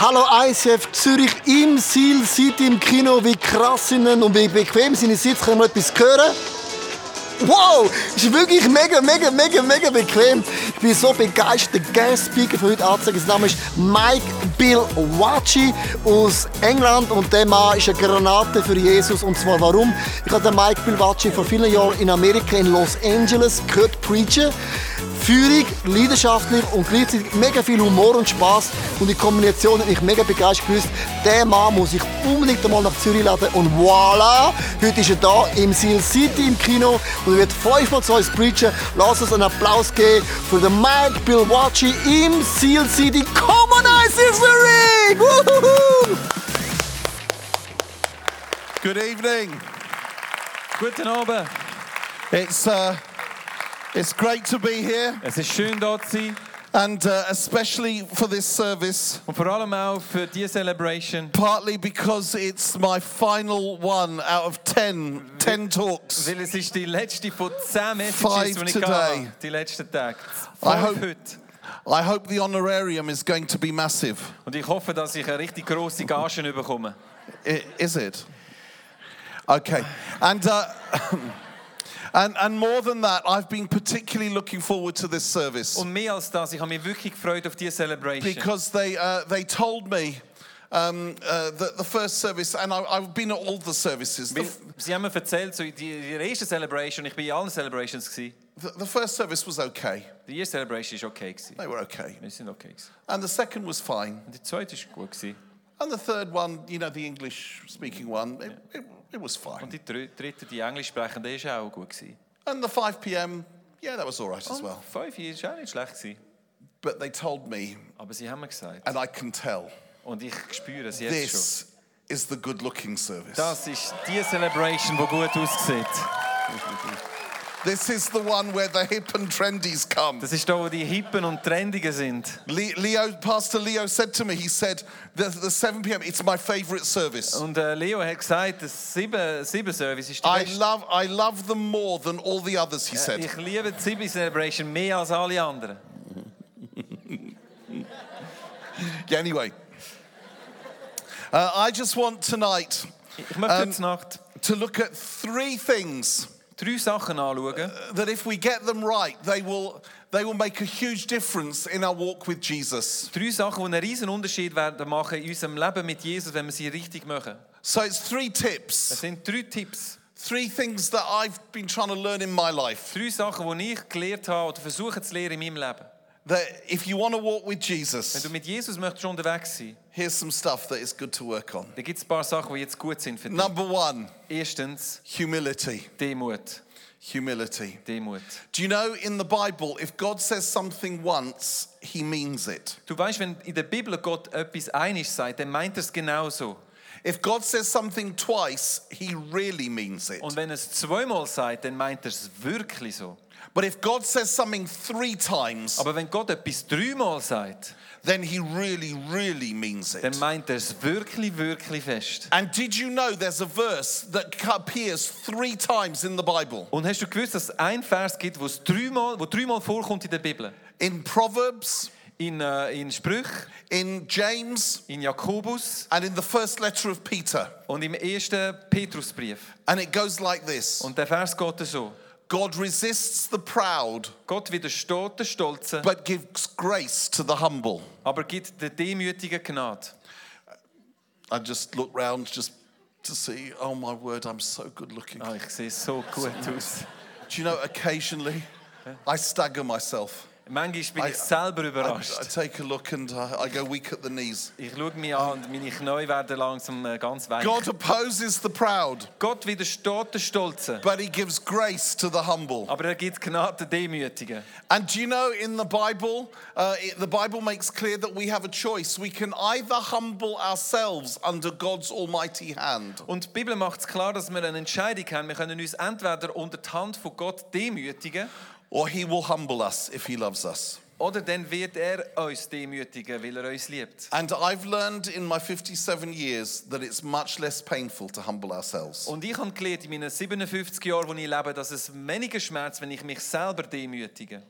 Hallo ICF Zürich im Seal City im Kino. Wie krass sind und wie bequem sind die Sitze? Können wir etwas hören? Wow, ist wirklich mega, mega, mega, mega bequem. Ich bin so begeistert. Der Guest Speaker von heute anzeigen. Sein Name ist Mike Bill Wachi aus England und der Mann ist eine Granate für Jesus. Und zwar warum? Ich habe den Mike Bill Wachi vor vielen Jahren in Amerika in Los Angeles gehört preachen. Führung, leidenschaftlich und gleichzeitig mega viel Humor und Spaß und die Kombination hat mich mega begeistert gewusst. Der Mann muss ich unbedingt einmal nach Zürich laden und voilà, heute ist er da im Seal City im Kino und er wird fünfmal zu uns preachen. Lass uns einen Applaus geben für den Mike Bill Wachi im Seal City. Come on, Seal Zurich! Woohoo! Good evening. Guten Abend. It's uh, it's great to be here, Es ist schön, da zu sein. and uh, especially for this service. Und vor allem auch für diese Celebration. Partly because it's my final one out of 10, 10 talks. Weil es ist die letzte von zehn Messages, Five die ich today. hatte. Die letzten Tage. I hope- heute. I hope the honorarium is going to be massive. Und ich hoffe, dass ich eine richtig grosse Gage bekomme. I- Is it? Okay, and. Uh, And, and more than that, I've been particularly looking forward to this service Und mehr als das, ich habe mich wirklich gefreut auf diese Celebration. because they, uh, they told me um, uh, that the first service, and I, I've been at all the services. The, sie haben mir erzählt, so die, die erste Celebration, ich war in allen Celebrations. Gewesen. the, the first service was okay. The erste Celebration war okay. Gewesen. They were okay. Wir sind okay. Gewesen. And the second was fine. Und die zweite gut. Gewesen. And the third one, you know, the English speaking one, it, it, it was Und fine. die dr- dritte, die Englisch sprechende, war auch gut. Gewesen. And the 5 p.m., yeah, that was all right as Und well. fünf war auch nicht schlecht. Gewesen. But they told me, Aber sie haben mir gesagt, and I can tell, und ich spüre es jetzt schon, this is the good looking service. das ist die Celebration, die gut aussieht. This is the one where the hip and trendies come. Das ist da, wo die Hippen und Trendigen sind. Leo, Pastor Leo said to me, he said, the, the 7 p.m., it's my favorite service. Und äh, Leo hat gesagt, das sieben, sieben Service ist die I beste. love, I love them more than all the others, he Äh, said. Ich liebe die Sieben Celebration mehr als alle anderen. Yeah, anyway. Uh, I just want tonight Ich möchte Nacht to look at three things drei Sachen anschauen. that if we get them right, they will, they will make a huge difference in our walk with Jesus. Drei Sachen, die einen riesen Unterschied werden machen in unserem Leben mit Jesus, wenn wir sie richtig machen. So it's three Es tips, sind drei Tipps. three things that I've been trying to learn in my life. Drei Sachen, die ich gelernt habe oder versuche zu lernen in meinem Leben. That if you want to walk with Wenn Jesus, du mit Jesus möchtest unterwegs sein, here's some stuff that is good to work on. dann gibt es ein paar Sachen, die jetzt gut sind für dich. Number one, Erstens, humility. Demut. Humility. Demut. Do you know in the Bible, if God says something once, he means it. Du weißt, wenn in der Bibel Gott etwas einig sagt, dann meint er es genauso. If God says something twice, he really means it. Und wenn es zweimal sagt, dann meint er es wirklich so. But if God says something three times, Aber wenn Gott etwas dreimal sagt, then he really, really means it. dann meint er es wirklich, wirklich fest. And did you know there's a verse that appears three times in the Bible? Und hast du gewusst, dass es einen Vers gibt, wo es dreimal, wo dreimal vorkommt in der Bibel? In Proverbs, In, äh, in Sprüch, in James, in Jakobus and in the first letter of Peter. und im ersten Petrusbrief. And it goes like this Und der Vers geht so. God resists the proud, Gott widersteht den Stolzen, but gives grace to the humble. aber gibt der Demütigen Gnade. I just look round just to see, oh my word, I'm so good looking. Ah, ich sehe so gut aus. Do you know, occasionally I stagger myself. Manchmal bin I- ich selber I, I take a look and I, go weak at the knees. Ich schaue mich an und meine Knie werden langsam äh, ganz weich. God opposes the proud, Gott widersteht den Stolzen, but he gives grace to the humble. aber er gibt Gnade den Demütigen. And do you know, in the Bible, uh, it, the Bible makes clear that we have a choice. We can either humble ourselves under God's almighty hand, Und die Bibel macht es klar, dass wir eine Entscheidung haben. Wir können uns entweder unter die Hand von Gott demütigen or he will humble us if he loves us. oder dann wird er uns demütigen, weil er uns liebt. And I've learned in my 57 years that it's much less painful to humble ourselves. Und ich habe gelernt in meinen 57 Jahren, wo ich lebe, dass es weniger schmerzt, wenn ich mich selber demütige.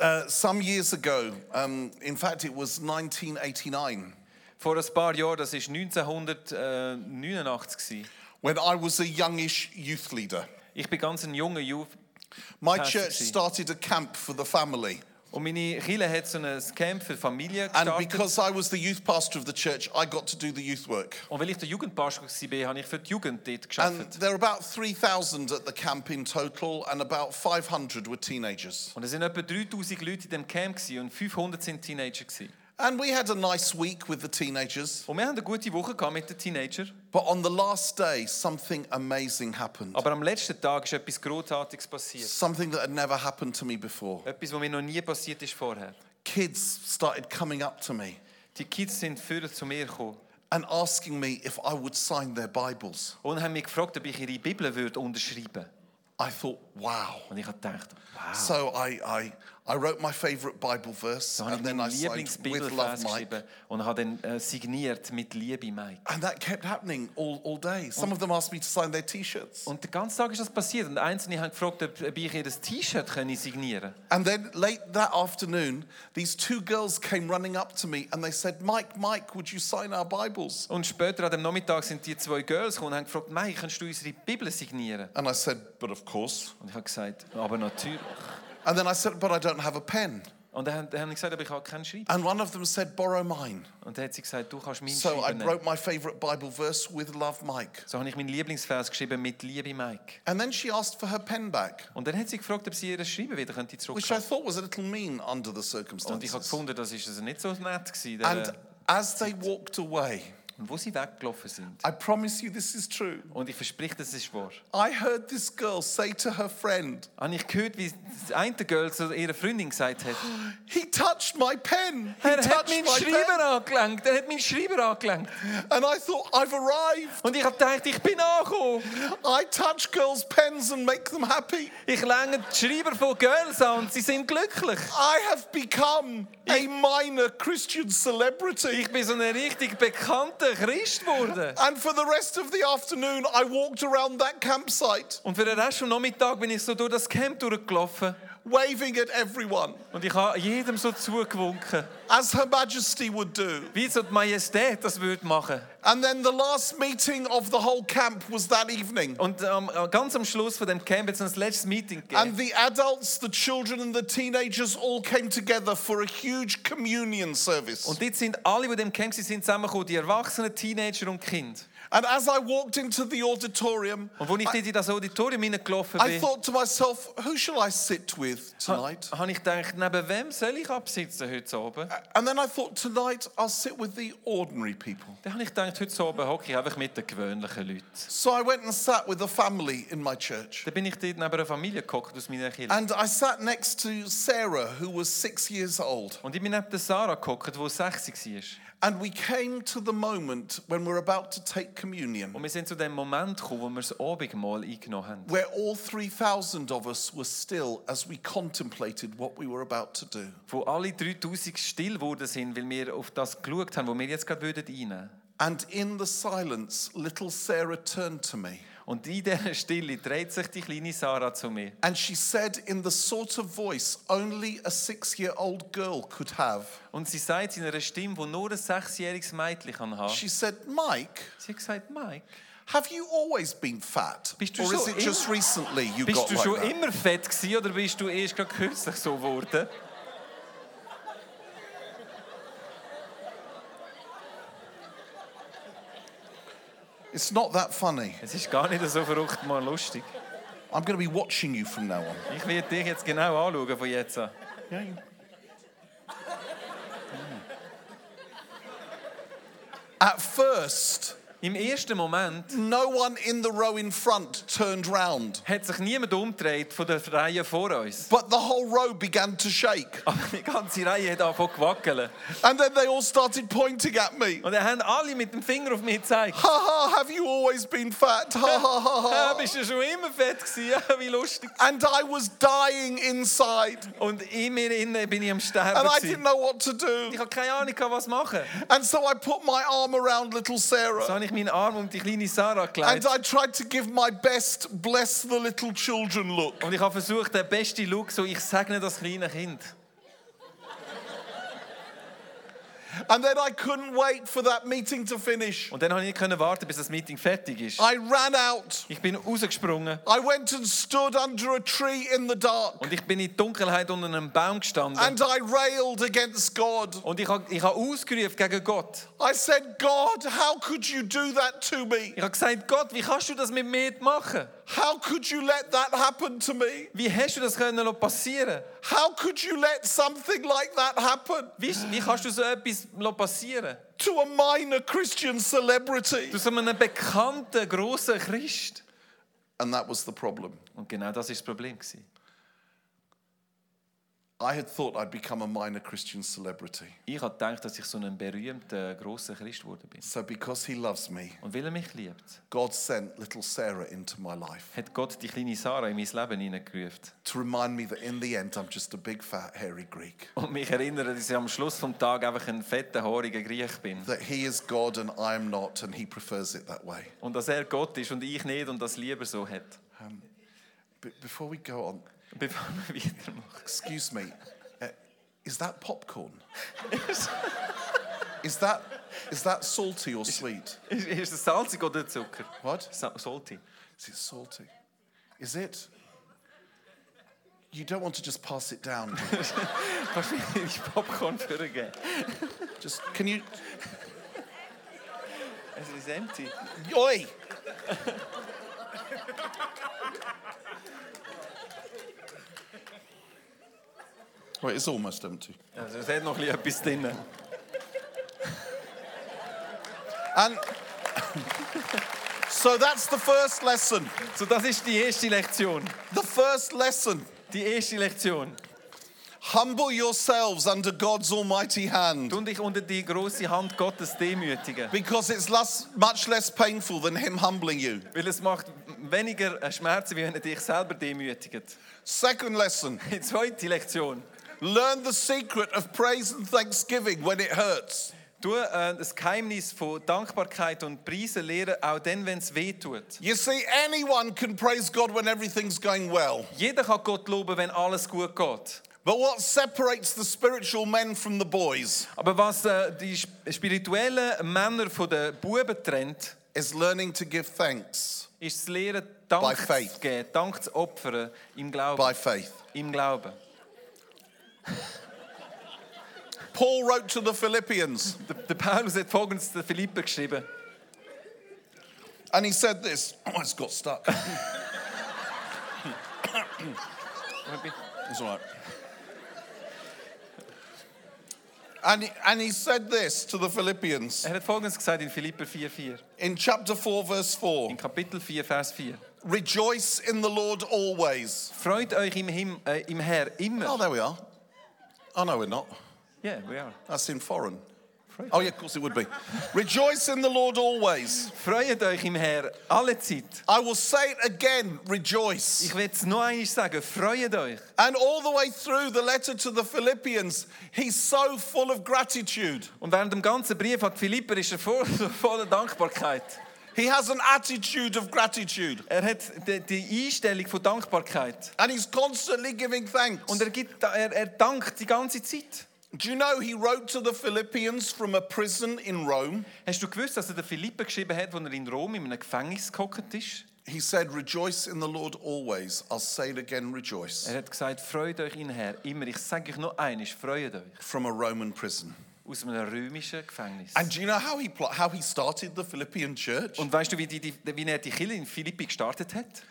Uh, some years ago, um, in fact, it was 1989, Vor ein paar Jahren, das war 1989. when I was a youngish youth leader. Ich bin ganz ein junger Youth My church started a camp for the family. und meine Kirche hat so ein Camp für Familien And gestartet. because I was the youth pastor of the church, I got to do the youth work. Und weil ich der Jugendpastor war, habe ich für die Jugend dort And gearbeitet. there were about 3,000 at the camp in total, and about 500 were teenagers. Und es waren etwa 3000 Leute in dem Camp gewesen und 500 sind Teenager. Gewesen. And we had a nice week with the teenagers. Und wir haben eine gute Woche gehabt mit den Teenagern. But on the last day, something amazing happened. Aber am letzten Tag ist etwas Großartiges passiert. Something that had never happened to me before. Etwas, was mir noch nie passiert ist vorher. Kids started coming up to me Die Kids sind früher zu mir gekommen and asking me if I would sign their Bibles. und haben mich gefragt, ob ich ihre Bibel würde unterschreiben I thought, wow. Und ich habe gedacht, wow. So I, I, I wrote my favorite Bible verse and then I signed with Love Mike. und habe dann äh, eh, signiert mit Liebe Mike. And that kept happening all, all day. Some of them asked me to sign their t shirts. Und den ganzen Tag ist das passiert und Einzelne eh, haben gefragt, ob ob ich ihr das T-Shirt können signieren And then late that afternoon, these two girls came running up to me and they said, Mike, Mike, would you sign our Bibles? Und später an dem Nachmittag sind die zwei Girls gekommen und haben gefragt, Mike, kannst du unsere Bibel signieren? And I said, But of course. Und ich habe gesagt, aber natürlich. And then I said, But I don't have a pen. Und dann haben sie er gesagt, aber ich habe keinen Schreiber. And one of them said, Borrow mine. Und dann hat sie gesagt, du kannst meinen So I Schreiber nehmen. wrote my favorite Bible verse with Love Mike. So habe ich meinen Lieblingsvers geschrieben mit Liebe Mike. And then she asked for her pen back, Und dann hat sie gefragt, ob sie ihr Schreiben wieder könnte which I thought was a little mean under the Und ich habe circumstances. gefunden, das ist also nicht so nett gewesen. And as they walked away, wo sie weggelaufen sind. I promise you this is true. Und ich verspreche, das ist wahr. I heard this girl say to her friend, Habe ich gehört, wie das eine Girl zu ihrer Freundin gesagt hat, He touched my pen. He er hat meinen Schreiber pen. angelenkt, er hat meinen Schreiber angelenkt. And I thought, I've arrived. Und ich habe gedacht, ich bin angekommen. I touch girls' pens and make them happy. Ich länge die Schreiber von Girls an und sie sind glücklich. I have become a minor Christian celebrity. Ich bin so ein richtig Christ geworden. And for the rest of the afternoon, I walked around that campsite, Und für den Rest vom Nachmittag bin ich so durch das Camp durchgelaufen. Waving at everyone, Und ich habe jedem so zugewunken. as Her Majesty would do. Wie so die Majestät das würde machen. And then the last meeting of the whole camp was that evening. Und ähm, ganz am Schluss von dem Camp noch ein letztes Meeting gegeben. And the adults, the children, and the teenagers all came together for a huge communion service. Und dort sind alle, die dem Camp sind zusammengekommen, die Erwachsenen, Teenager und Kinder. And as I walked into the auditorium, Und als ich dort in das Auditorium hineingelaufen I thought to myself, who shall I sit with tonight? habe ich gedacht, neben wem soll ich absitzen heute Abend? And then I thought, tonight I'll sit with the ordinary people. Dann habe ich gedacht, heute Abend hocke ich einfach mit den gewöhnlichen Leuten. So I went and sat with a family in my church. Dann bin ich dort neben einer Familie gehockt aus meiner Kirche. And I sat next to Sarah, who was six years old. Und ich bin neben Sarah gehockt, die 60 war. And we came to the moment when we're about to take communion, Und wir sind zu dem Moment gekommen, wo wir das Abendmahl eingenommen haben. where all 3,000 of us were still as we contemplated what we were about to do. Wo alle 3000 still geworden sind, weil wir auf das geschaut haben, wo wir jetzt gerade würden reinnehmen And in the silence, little Sarah turned to me. Und in dieser Stille dreht sich die kleine Sarah zu mir. And she said, in the sort of voice only a six year old girl could have, Und sie sagt in einer Stimme, die nur ein sechsjähriges Mädchen kann haben. she said, Mike, Sie hat gesagt, Mike, have you always been fat? Bist du Or is schon it just recently you bist got du like schon that? immer fett gewesen oder bist du erst gerade kürzlich so geworden? It's not that funny. Es ist gar nicht so verrückt mal lustig. I'm going to be watching you from now on. Ich werde dich jetzt genau anschauen von jetzt an. Mm. At first, Im ersten Moment no one in the row in front turned round, hat sich niemand umgedreht von der Reihe vor uns. but the whole row began to shake. Aber die ganze Reihe hat angefangen zu wackeln. And then they all started pointing at me. Und dann haben alle mit dem Finger auf mich gezeigt. Ha ha, have you always been fat? Ha ha ha ha. bist du schon immer fett gewesen? Wie lustig. And I was dying inside. Und in mir innen bin ich am Sterben. And I didn't know what to Ich do. habe keine Ahnung, was machen. And so I put my arm around little So Sarah. habe ich ich meinen Arm um die kleine Sarah And gelegt. I tried to give my best bless the little children look. Und ich habe versucht, den besten Look, so ich segne das kleine Kind. And then I couldn't wait for that meeting to finish. Und dann habe ich nicht können warten, bis das Meeting fertig ist. I ran out. Ich bin rausgesprungen I went and stood under a tree in the dark. und ich bin in die Dunkelheit unter einem Baum gestanden. And I railed against God. Und ich habe ich habe ausgerufen gegen Gott. I said, God, how could you do that to me? Ich habe gesagt, Gott, wie kannst du das mit mir machen? How could you let that happen to me? Wie hast du das können passieren? How could you let something like that happen Wie, wie kannst du so etwas passieren? to a minor Christian celebrity? Du so einem bekannten, grossen Christ. And that was the problem. Und genau das ist das Problem. gewesen. I had thought I'd become a minor Christian celebrity. Ich habe gedacht, dass ich so ein berühmter, grosser Christ geworden bin. So, because he loves me, Und weil er mich liebt, God sent little Sarah into my life hat Gott die kleine Sarah in mein Leben hineingerufen. to remind me that in the end, I'm just a big, fat, hairy Greek. Und mich erinnert, dass ich am Schluss des Tages einfach ein fetter, haariger Griech bin. That he is God and I am not, and he prefers it that way. Und dass er Gott ist und ich nicht und das lieber so hat. But before we go on, Weitermachen. excuse me, uh, is that popcorn? is that is that salty or sweet? Ist, ist es salzig oder Zucker? What? Sa salty. Is it salty? Is it? You don't want to just pass it down. do you? Kannst du mir die Popcorn vorgeben? just can you? Es ist empty. Oi! Almost empty. Also es hat noch ein bisschen etwas drin. And so that's the first lesson. So, das ist die erste Lektion. The first lesson. Die erste Lektion. Humble yourselves under God's almighty hand Tu dich unter die große Hand Gottes demütigen. because it's less, much less painful than Him humbling you. Weil es macht weniger Schmerzen, wie wenn er dich selber demütigt. Second lesson Die zweite Lektion. Learn the secret of praise and thanksgiving when it hurts. Du äh, das Geheimnis von Dankbarkeit und Preisen lehren, auch dann, wenn es weh tut. You see, anyone can praise God when everything's going well. Jeder kann Gott loben, wenn alles gut geht. But what separates the spiritual men from the boys Aber was äh, die sp- spirituellen Männer von den Buben trennt, is learning to give thanks ist das Lehren, By Dank faith. zu geben, Dank zu opfern im Glauben. by faith. Im Glauben. Paul wrote to the Philippians Der, der Paulus hat folgendes den Philipper geschrieben. and he said this. Oh, it's got stuck. It's all right. And he, and he said this to the Philippians Er hat folgendes gesagt in Philipper 4,4. in chapter 4, verse 4 In Kapitel 4, Vers 4. Rejoice in the Lord always. Freut euch im, Him, äh, im Herr immer. Oh, there we are. Oh, no, we're not. Yeah, we are. That's in foreign. Oh, yeah, of course it would be. Rejoice in the Lord always. Freut euch im Herr alle Zeit. I will say it again rejoice. Ich will es noch einmal sagen, freut euch. And all the way through the letter to the Philippians, he's so full of gratitude. Und während dem ganzen Brief an Philipper ist er voller Dankbarkeit. He has an attitude of gratitude. Er hat die, die Einstellung von Dankbarkeit. And he's constantly giving thanks. Und er, gibt, er, er dankt die ganze Zeit. Do you know he wrote to the Philippians from a prison in Rome? Hast du gewusst, dass er den Philipper geschrieben hat, als er in Rom in einem Gefängnis gehockt ist? He said, Rejoice in the Lord always. I'll say it again, rejoice. Er hat gesagt, freut euch in Herr. Immer, ich sage euch noch eines, freut euch. From a Roman prison. Aus einem römischen Gefängnis. And do you know how he, pl- how he started the Philippian church? Und weißt du, wie, die, die, wie er die Kirche in Philippi gestartet hat?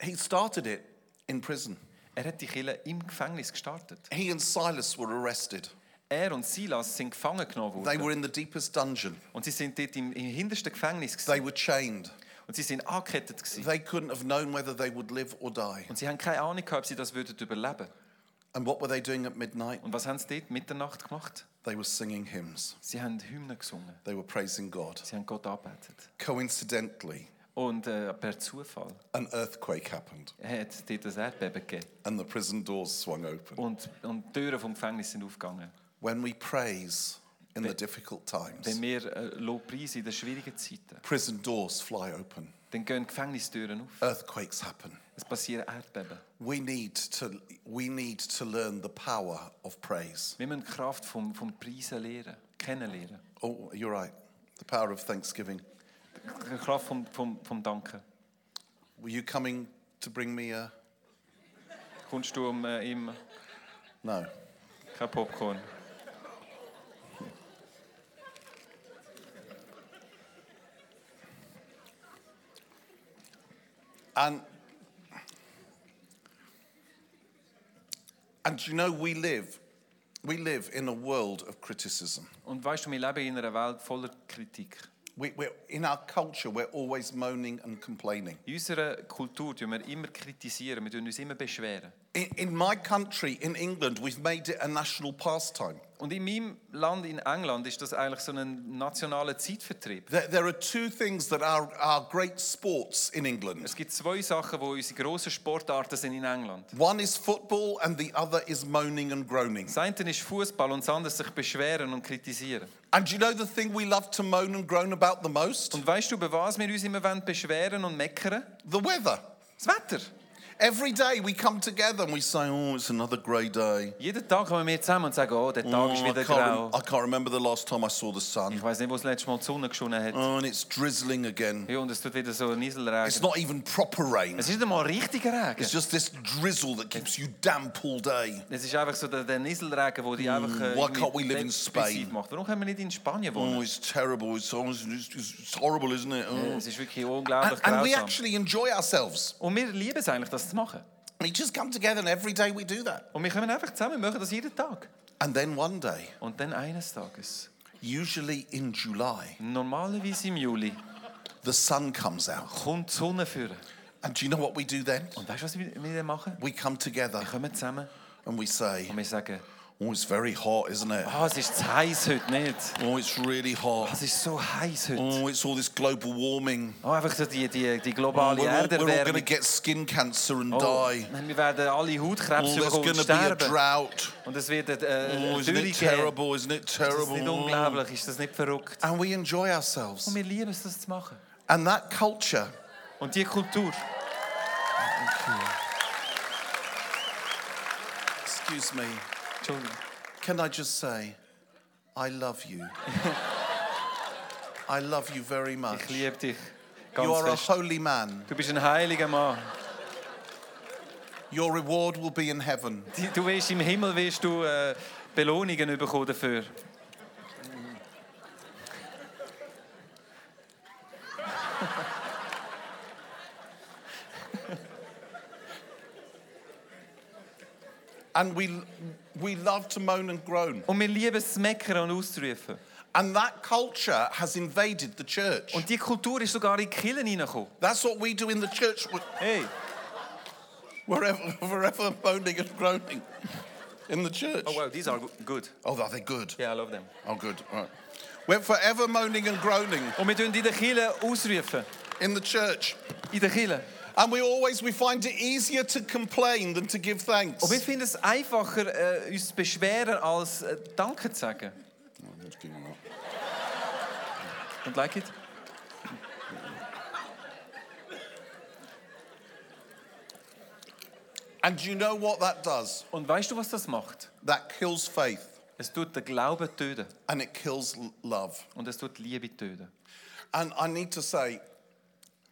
He started it in prison. Er hat die Kirche im Gefängnis gestartet. He and Silas were arrested. Er und Silas sind gefangen genommen They worden. were in the deepest dungeon. Und sie sind dort im, im hintersten Gefängnis. They Gewesen. were chained. Und sie sind angekettet. Gewesen. They couldn't have known whether they would live or die. Und sie haben keine Ahnung gehabt, ob sie das würden überleben And what were they doing at midnight? Und was haben sie dort Mitternacht gemacht? They were singing hymns. Sie haben Hymnen gesungen. They were praising God. Sie haben Gott angebetet. Coincidentally, Und äh, per Zufall an earthquake happened hat dort ein Erdbeben gegeben. and the prison doors swung open. Und, und die Türen vom Gefängnis sind aufgegangen. When we praise in the difficult times. wenn wir äh, Lobpreis in den schwierigen Zeiten, Prison doors fly open, dann gehen Gefängnistüren auf. earthquakes happen. Es passieren Erdbeben. We need to, we need to learn the power of praise. Wir müssen die Kraft vom, vom Preisen lernen, kennenlernen. Oh, you're right. The power of thanksgiving. Die Kraft vom, vom, vom Danken. Were you coming to bring me a. Kommst du um äh, No. kein Popcorn? And. And you know, we live, we live in a world of criticism. Und weißt du, wir leben in einer Welt voller Kritik. We, we're, in our culture, we're always moaning and complaining. In unserer Kultur tun wir immer kritisieren, wir tun uns immer beschweren. In, in my country, in England, we've made it a national pastime. Und in meinem Land, in England, ist das eigentlich so ein nationaler Zeitvertrieb. There, there are two things that are, are great sports in England. Es gibt zwei Sachen, wo unsere grossen Sportarten sind in England. One is football, and the other is moaning and groaning. Das eine ist Fußball und das andere sich beschweren und kritisieren. And you know the thing we love to moan and groan about the most? Und weißt du, über was wir uns immer wollen beschweren und meckern? The weather. Das Wetter. Every day we come together and we say, oh, it's another grey day. Jeden Tag kommen wir zusammen und sagen, oh, der Tag Oh, ist I, wieder can't grau. I can't remember the last time I saw the sun. Ich weiß nicht, wo das letzte Mal die Sonne geschonen hat. Oh, and it's drizzling again. Ja, und es tut wieder so It's Nieselregen. not even proper rain. Es ist nicht einmal richtiger Regen. It's just this drizzle that keeps you damp all day. Es ist einfach so der, der Nieselregen, der die mm, einfach äh, why irgendwie can't we live in depressiv Spain? macht. Warum können wir nicht in Spanien wohnen? Oh, it's terrible. It's, oh, it's, it's, it's horrible, isn't it? Oh. Es ist wirklich unglaublich And, and we grausam. actually enjoy ourselves. Und wir lieben es eigentlich, das zu machen. We just come together and every day we do that. Und wir kommen einfach zusammen, wir machen das jeden Tag. And then one day, Und dann eines Tages, usually in July, normalerweise im Juli, the sun comes out. kommt die Sonne führen. And do you know what we do then? Und weißt du, was wir wir dann machen? We come together Wir kommen zusammen and we say, und wir sagen, Oh, it's very hot, isn't it? ah, es ist zu heiß heute nicht. Oh, it's really hot. Es ist so heiß heute. Oh, it's all this global warming. Oh, einfach so die, die, die Oh, globale we're all, we're all going to Erderwärmung. get skin cancer and Oh, die. wir werden alle Oh, Hautkrebs there's bekommen going und to be a sterben. drought. Und es wird eine Oh, äh, isn't Dürre it geben. terrible? Isn't it Ist das terrible? nicht unglaublich? Ist das nicht verrückt? And we enjoy ourselves. Und wir lieben es, das zu machen. And that culture, Und die Kultur, excuse me, Entschuldigung, can I just say, I love you. I love you very much. ich liebe dich You ganz are a holy man. Du bist ein heiliger Mann. Your reward will be in heaven. Du wirst im Himmel wirst du äh, Belohnungen bekommen dafür. And we, we love to moan and groan. Und wir lieben es meckern und auszurufen. And that culture has invaded the church. Und die Kultur ist sogar in die hineingekommen. That's what we do in the church. Hey, Wherever, wherever moaning and groaning in the church. oh wow, these are good. Oh, are they good? Yeah, I love them. Oh, good. All right. We're forever moaning and groaning Und wir tun in den Kirchen ausrufen. in the church. In den Kirchen. And we always we find it easier to complain than to give thanks. Und wir finden es einfacher, äh, uns zu beschweren, als äh, Danke zu sagen. Don't like it? And you know what that does? Und weißt du, was das macht? That kills faith Es tut den Glauben töten. and it kills love. Und es tut Liebe töten. And I need to say,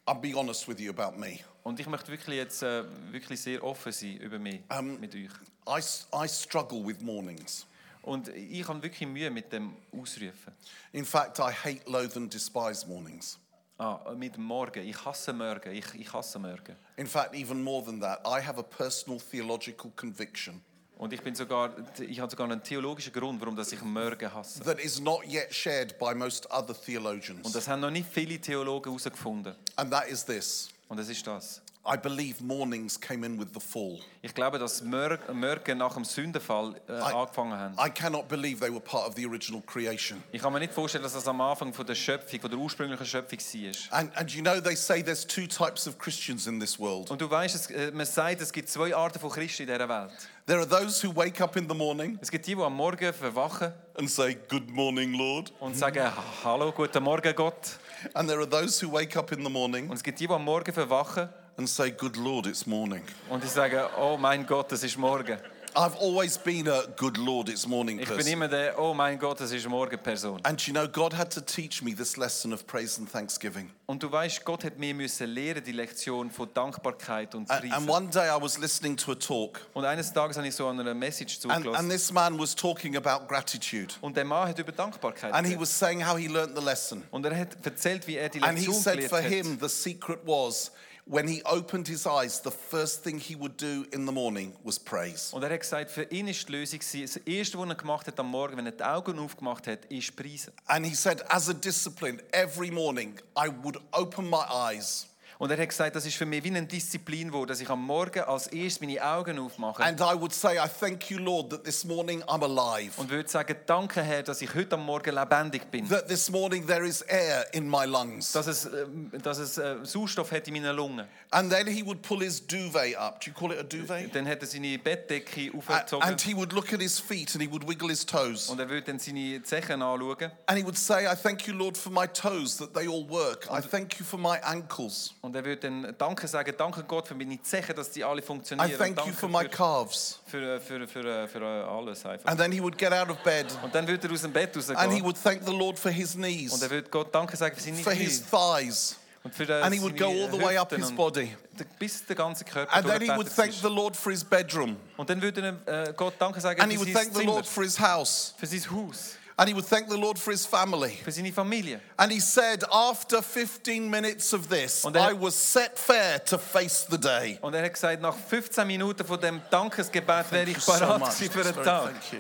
I'll be honest with you about me. Und ich möchte wirklich jetzt äh, wirklich sehr offen sein über mich, mit euch. I, I struggle with mornings. Und ich habe wirklich Mühe mit dem Ausrufen. In fact, I hate, loathe, and despise mornings. Ah, mit Morgen. Ich hasse Morgen. Ich, ich hasse Morgen. In fact, even more than that, I have a personal theological conviction Und ich bin sogar, ich habe sogar einen theologischen Grund, warum dass ich Morgen hasse. that is not yet shared by most other theologians. Und das haben noch nicht viele Theologen herausgefunden. And that is this Und das ist das. I believe mornings came in with the fall. Ich glaube, dass Mörken nach dem Sündenfall äh, angefangen haben. I cannot believe they were part of the original creation. Ich kann mir nicht vorstellen, dass das am Anfang von der Schöpfung, von der ursprünglichen Schöpfung war. And, and you know, they say there's two types of Christians in this world. Und du weißt, es, äh, man sagt, es gibt zwei Arten von Christen in dieser Welt. There are those who wake up in the morning Es gibt die, die am Morgen verwachen and say, Good morning, Lord. und sagen, Hallo, guten Morgen Gott. And there are those who wake up in the morning Und es gibt die, die am Morgen verwachen and say, Good Lord, it's morning. und die sagen, oh mein Gott, es ist Morgen. I've always been a good Lord, it's morning Ich bin person. immer der, oh mein Gott, es ist Morgen Person. And you know, God had to teach me this lesson of praise and thanksgiving. Und du weißt, Gott hat mir müssen lernen die Lektion von Dankbarkeit und And, and one day I was listening to a talk, Und eines Tages habe ich so an einer Message and, and zugelassen. this man was talking about gratitude. Und der Mann hat über Dankbarkeit And he geredet. was saying how he learned the lesson. Und er hat erzählt, wie er die And he Lektion said gelernt for hat. him, the secret was when he opened his eyes, the first thing he would do in the morning was praise. Und er hat gesagt, für ihn ist die Lösung, das Erste, was er gemacht hat am Morgen, wenn er die Augen aufgemacht hat, ist Preisen. And he said, as a discipline, every morning I would open my eyes Und er hat gesagt, das ist für mich wie eine Disziplin geworden, dass ich am Morgen als erstes meine Augen aufmache and I would say, I thank you, Lord, that this morning I'm alive. und würde sagen, danke Herr, dass ich heute am Morgen lebendig bin. That this morning there is air in my lungs. Dass es, ähm, dass es äh, Sauerstoff hat in meinen Lungen. And then he would pull his duvet up. Do you call it a duvet? Dann hat er seine Bettdecke aufgezogen And he would look at his feet and he would wiggle his toes. und er würde dann seine Zechen anschauen. And he would say, I thank you, Lord, for my toes, that they all work. I thank you for my ankles. Und er würde dann Danke sagen, danke Gott für meine Zechen, dass die alle I funktionieren. thank you danke for my für, calves. für, für, für, für alles einfach. And then he would get out of bed Und dann würde er aus dem Bett and he rausgehen. would thank the Lord for his Und knees, er würde Gott Danke sagen für seine for his Knie. thighs. Und für äh, And he would go all the way up his und body. Bis der ganze Körper And then he would thank ist. the Lord for his bedroom. Und dann würde er äh, Gott Danke sagen And he für would sein thank the Zimmer, Lord for his house. für sein Haus, And he would thank the Lord for his family. für seine Familie. And he said, after 15 minutes of this, er- I was set fair to face the day. Und er hat gesagt, nach 15 Minuten von dem Dankesgebet wäre ich so parat gewesen für den very- Tag. Thank you.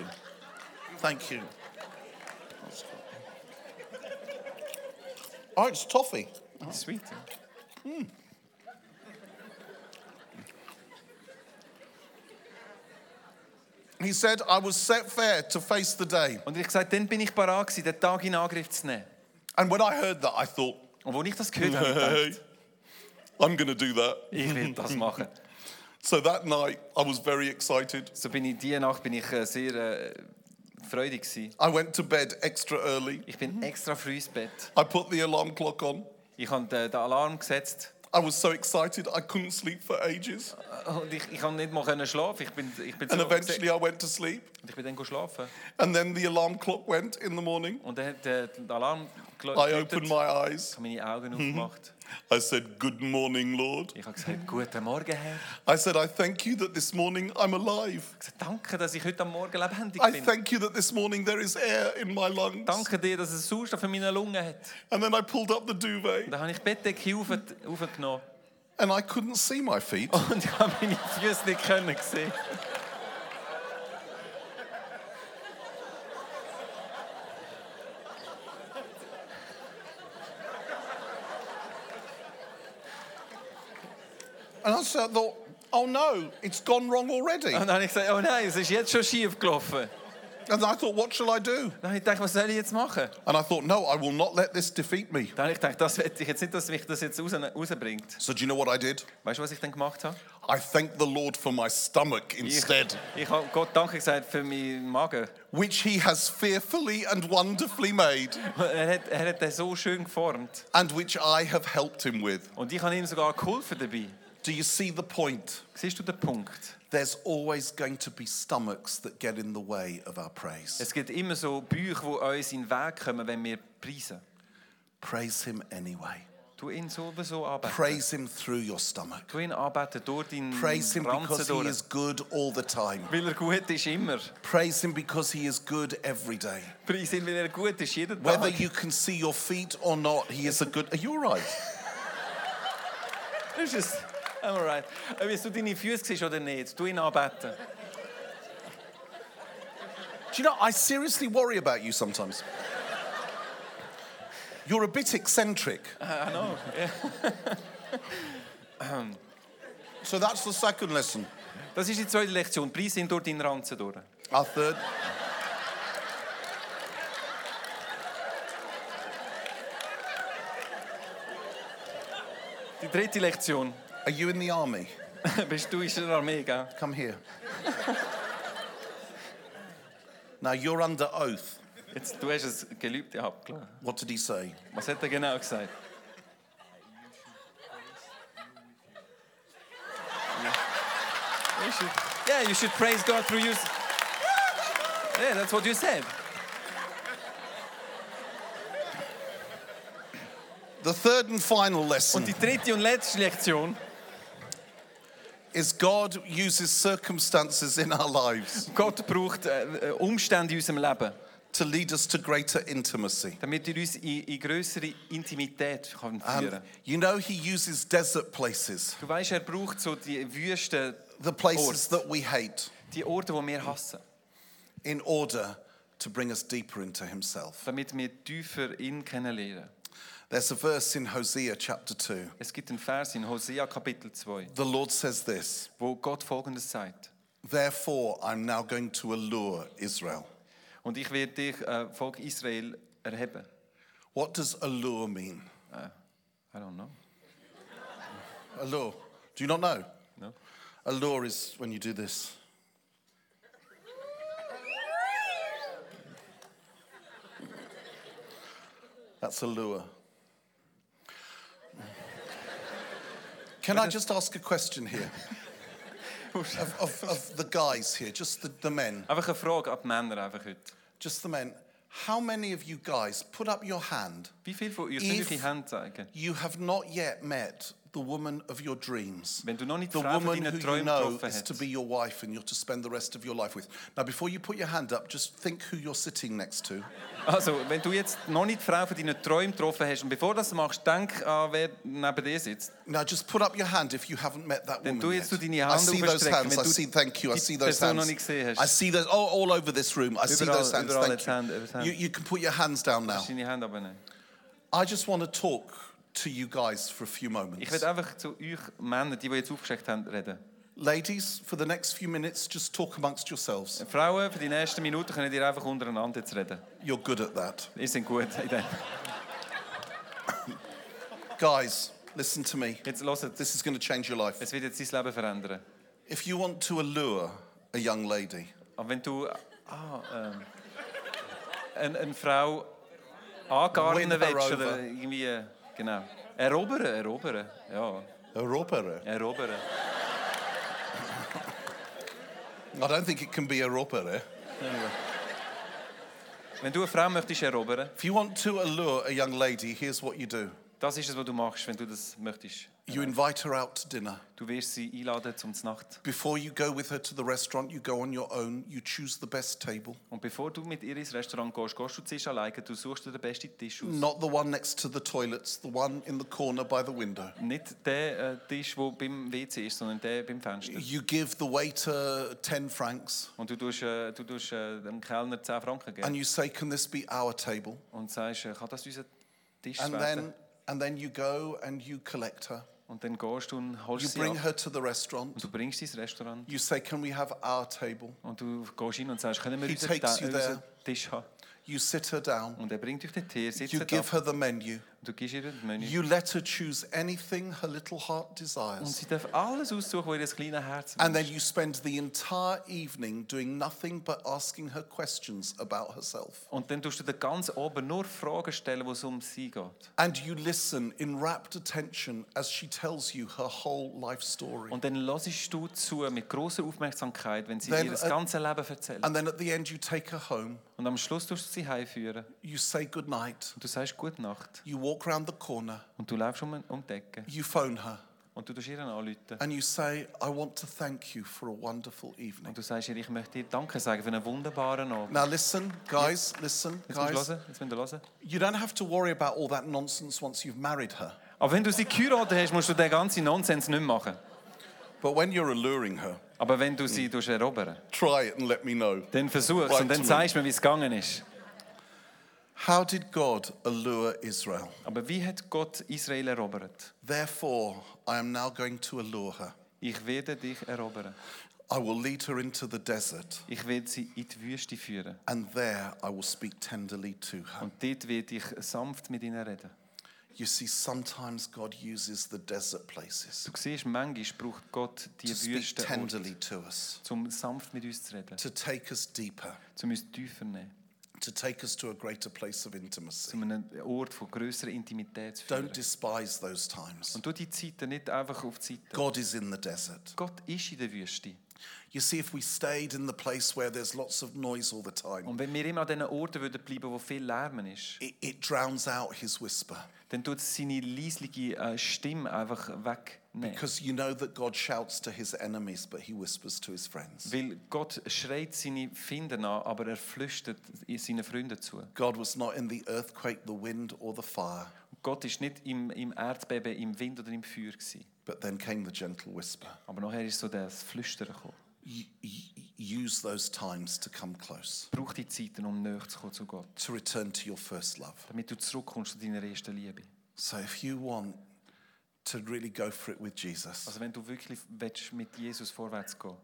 Thank you. Oh, it's toffee. it's Sweet. He said, I was set fair to face the day. Und er ich habe gesagt, dann bin ich parat gewesen, den Tag in Angriff zu nehmen. And when I heard that, I thought, Und als ich das gehört habe, habe ich hey, gedacht, I'm going to do that. ich will das machen. So that night, I was very excited. So bin ich, diese Nacht bin ich äh, sehr äh, freudig gewesen. I went to bed extra early. Ich bin extra früh ins Bett. I put the alarm clock on. Ich habe den, den Alarm gesetzt I was so excited, I couldn't sleep for ages. Uh, und ich, ich nicht mal können schlafen. Ich bin, ich bin so And eventually, I went to sleep. und ich bin dann schlafen. And then the alarm clock went in the morning. Und dann hat der, Alarm I opened my eyes. habe meine Augen mhm. aufgemacht. I said, Good morning, Lord. Ich habe gesagt, guten Morgen, Herr. I said, I thank you that this morning I'm alive. Ich gesagt, danke, dass ich heute am Morgen lebendig I bin. thank you that this morning there is air in my lungs. Danke dir, dass es Sauerstoff in meinen Lungen hat. And then I pulled up the duvet Und dann habe ich die Bettdecke auf, aufgenommen and I couldn't see my feet. und ich habe meine Füße nicht können sehen. And I thought, oh no, it's gone wrong already. Dann habe ich gesagt, oh nein, es ist jetzt schon schief gelaufen. And I thought, what shall I do? Dann habe ich gedacht, was soll ich jetzt machen? And I thought, no, I will not let this defeat me. Dann habe ich gedacht, das will ich jetzt nicht, dass mich das jetzt raus, rausbringt. So do you know what I did? Weißt du, was ich dann gemacht habe? I thanked the Lord for my stomach Ich, instead, ich habe Gott Danke gesagt für meinen Magen. which he has fearfully and wonderfully made, Er hat, er hat den so schön geformt. and which I have helped him with. Und ich habe ihm sogar geholfen dabei. Do you see the point? Siehst du den Punkt? There's always going to be stomachs that get in the way of our praise. Es gibt immer so Bücher, die uns in den Weg kommen, wenn wir preisen. Praise him anyway. Tu ihn sowieso anbeten. Praise him through your stomach. Tu ihn anbeten durch deinen Praise him Ranzen because he is good all the time. Weil er gut ist immer. Praise him because he is good every day. Preis ihn, weil er gut ist jeden Whether you can see your feet or not, he is a good. Are you all right? Ist es. Alright. Ob du deine Füße siehst oder nicht, tu ihn anbeten. Do you know, I seriously worry about you sometimes. You're a bit eccentric. I know. So that's the second lesson. Das ist die zweite Lektion. Preis ihn durch deinen Ranzen durch. Our third. Die dritte Lektion. Are you in the army? Bist du in der Armee, gell? Come here. now you're under oath. Jetzt, du hast ein Gelübde abgelassen. What did he say? Was hat er genau gesagt? You should, yeah, you should praise God through you. Yeah, that's what you said. The third and final Und lesson die dritte und letzte Lektion. Is God uses circumstances in our lives Gott braucht äh, äh, Umstände in unserem Leben, to lead us to greater intimacy. damit er uns in, in größere Intimität kann führen you know, He uses desert places, Du weißt, er braucht so die Wüsten, the places that we hate, die Orte, die wir hassen, in order to bring us deeper into Himself. damit wir tiefer ihn kennenlernen. There's a verse in Hosea chapter 2. Es gibt einen Vers in Hosea Kapitel 2, The Lord says this wo Gott Folgendes sagt. Therefore, I'm now going to allure Israel. Und ich werde dich, äh, Volk Israel, erheben. What does allure mean? Äh, I don't know. Allure. Do you not know? No? Allure is when you do this. That's allure. Can I just ask a question here? Of, of, of the guys here, just the, the men, Einfach eine Frage die Männer einfach heute. just the men. How many of you guys put up your hand? Wie viele von If Hände zeigen? You have not yet met the woman of your dreams. Wenn du noch nicht die The Frau von woman deinen who you Träumen know getroffen is to be your wife and you're to spend the rest of your life with. Now, before you put your hand up, just think who you're sitting next to. Also, wenn du jetzt noch nicht die Frau von deinen Träumen getroffen hast und bevor du das machst, denk an, wer neben dir sitzt. Now, just put up your hand if you haven't met that woman du yet. jetzt so deine I Hand see those aufstrecken, hands. wenn I du see. Thank you. I die see those Person noch hands. nicht hast. I see those all, all over this room. I see Überall- those hands. überall Thank jetzt Hand- überall you. Hand. you. You can put your hands down now. Deine Hände abnehmen. I just want to talk to you guys for a few Ich moments. werde einfach zu euch Männern, die, die jetzt haben, reden. Ladies, for the next few minutes, just talk amongst yourselves. Frauen, für die nächsten Minuten könnt ihr einfach untereinander jetzt reden. You're good at that. Ihr seid gut in dem. Guys, listen to me. Jetzt hört This is going to change your life. es wird jetzt dein Leben verändern. If you want to allure a young lady, Aber wenn du ah, ähm, eine, eine Frau angarnen willst oder irgendwie, äh, genau, erobern, erobern, ja, Europere. erobern. I don't think it can be Europere. Wenn du eine Frau möchtest erobern, If you want to allure a young lady, here's what you do. das ist es, was du machst, wenn du das möchtest. You invite her out to dinner. Du wirst sie einladen zum Nacht. Before you go with her to the restaurant, you go on your own, you choose the best table. Und bevor du mit ihr ins Restaurant gehst, gehst du zuerst alleine, du suchst dir den besten Tisch aus. Not the one next to the toilets, the one in the corner by the window. Nicht der äh, Tisch, der beim WC ist, sondern der beim Fenster. You give the waiter 10 francs Und du tust, äh, du tust äh, dem Kellner 10 Franken geben. and you say, Can this be our table? Und sagst, äh, kann das unser Tisch And werden? then, and then you go and you collect her. Und dann gehst du und You sie bring ab. her to the restaurant. Und du bringst sie ins Restaurant. You say, Can we have our table? Und du gehst hin und sagst, können wir He unseren, takes Ta- you there. unseren Tisch haben? You sit her down. Und er bringt euch den Tee, sitzt You give her the menu. Du gibst ihr das Menü. You let her choose anything her little heart Und desires. sie darf alles aussuchen, was ihr kleines Herz And then you spend the entire evening doing nothing but asking her questions about herself. Und dann tust du den ganz oben nur Fragen stellen, wo es um sie geht. And you listen in rapt attention as she tells you her whole life story. Und dann hörst du zu mit großer Aufmerksamkeit, wenn sie Then, dir das ganze Leben erzählt. And then at the end, you take her home. Und am Schluss tust du sie heimführen. You say goodnight. Und du sagst Gute Nacht. You walk round the corner. Und du läufst um, um die Ecke. You phone her. Und du tust ihr anrufen. And you say, I want to thank you for a wonderful evening. Und du sagst ihr, ich möchte dir Danke sagen für einen wunderbaren Abend. Now, listen, guys, listen, Jetzt musst du guys. hören. Jetzt müsst ihr hören. You don't have to worry about all that nonsense once you've married her. Aber wenn du sie geheiratet hast, musst du den ganzen Nonsens nicht machen. But when you're alluring her, Aber wenn du sie tust erobern try it and let me know. dann versuchst Right und dann zeigst du mir, wie es gegangen ist. How did God allure Israel? Aber wie hat Gott Israel erobert? Therefore, I am now going to allure her. Ich werde dich erobern. I will lead her into the desert, Ich werde sie in die Wüste führen. and there I will speak tenderly to her. Und dort werde ich sanft mit ihnen reden. You see, sometimes God uses the desert places Du siehst, manchmal braucht Gott die to speak Wüste, tenderly to us, um sanft mit uns zu reden, to take us deeper, um uns tiefer nehmen, to take us to a greater place of intimacy. zu einem Ort von größerer Intimität zu führen. Don't despise those times. Und du die Zeiten nicht einfach auf die Seite. God is in the desert. Gott ist in der Wüste. You see, if we stayed in the place where there's lots of noise all the time, Und wenn wir immer an diesen Orten würden bleiben, wo viel Lärm ist, it, it drowns out his whisper. dann tut es seine leisliche äh, Stimme einfach wegnehmen. Because you know that God shouts to his enemies, but he whispers to his friends. Weil Gott schreit seine Finder an, aber er flüstert seinen Freunden zu. God was not in the earthquake, the wind, or the fire, Gott ist nicht im, im Erdbeben, im Wind oder im Feuer gewesen. But then came the gentle whisper. Aber nachher ist so das Flüstern gekommen. Use those times to come close, Brauch die Zeiten, um näher zu kommen zu Gott. to return to your first love. Damit du zurückkommst zu deiner ersten Liebe. So if you want to really go for it with Jesus, Also wenn du wirklich willst, mit Jesus vorwärts gehen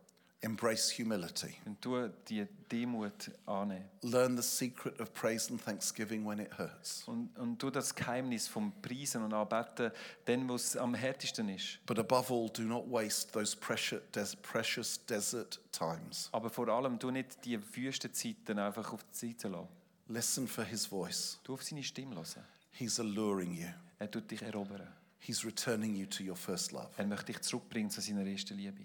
embrace humility. tu die Demut annehmen. Learn the secret of praise and thanksgiving when it hurts. Und, und tu das Geheimnis vom Preisen und Anbeten, dann, wo es am härtesten ist. But above all, do not waste those precious, des- precious desert times. Aber vor allem, nicht die Wüstenzeiten einfach auf die Seite lassen. Listen for his voice. Du auf seine Stimme hören. He's alluring you. Er tut dich erobern. He's returning you to your first love. Er möchte dich zurückbringen zu seiner ersten Liebe.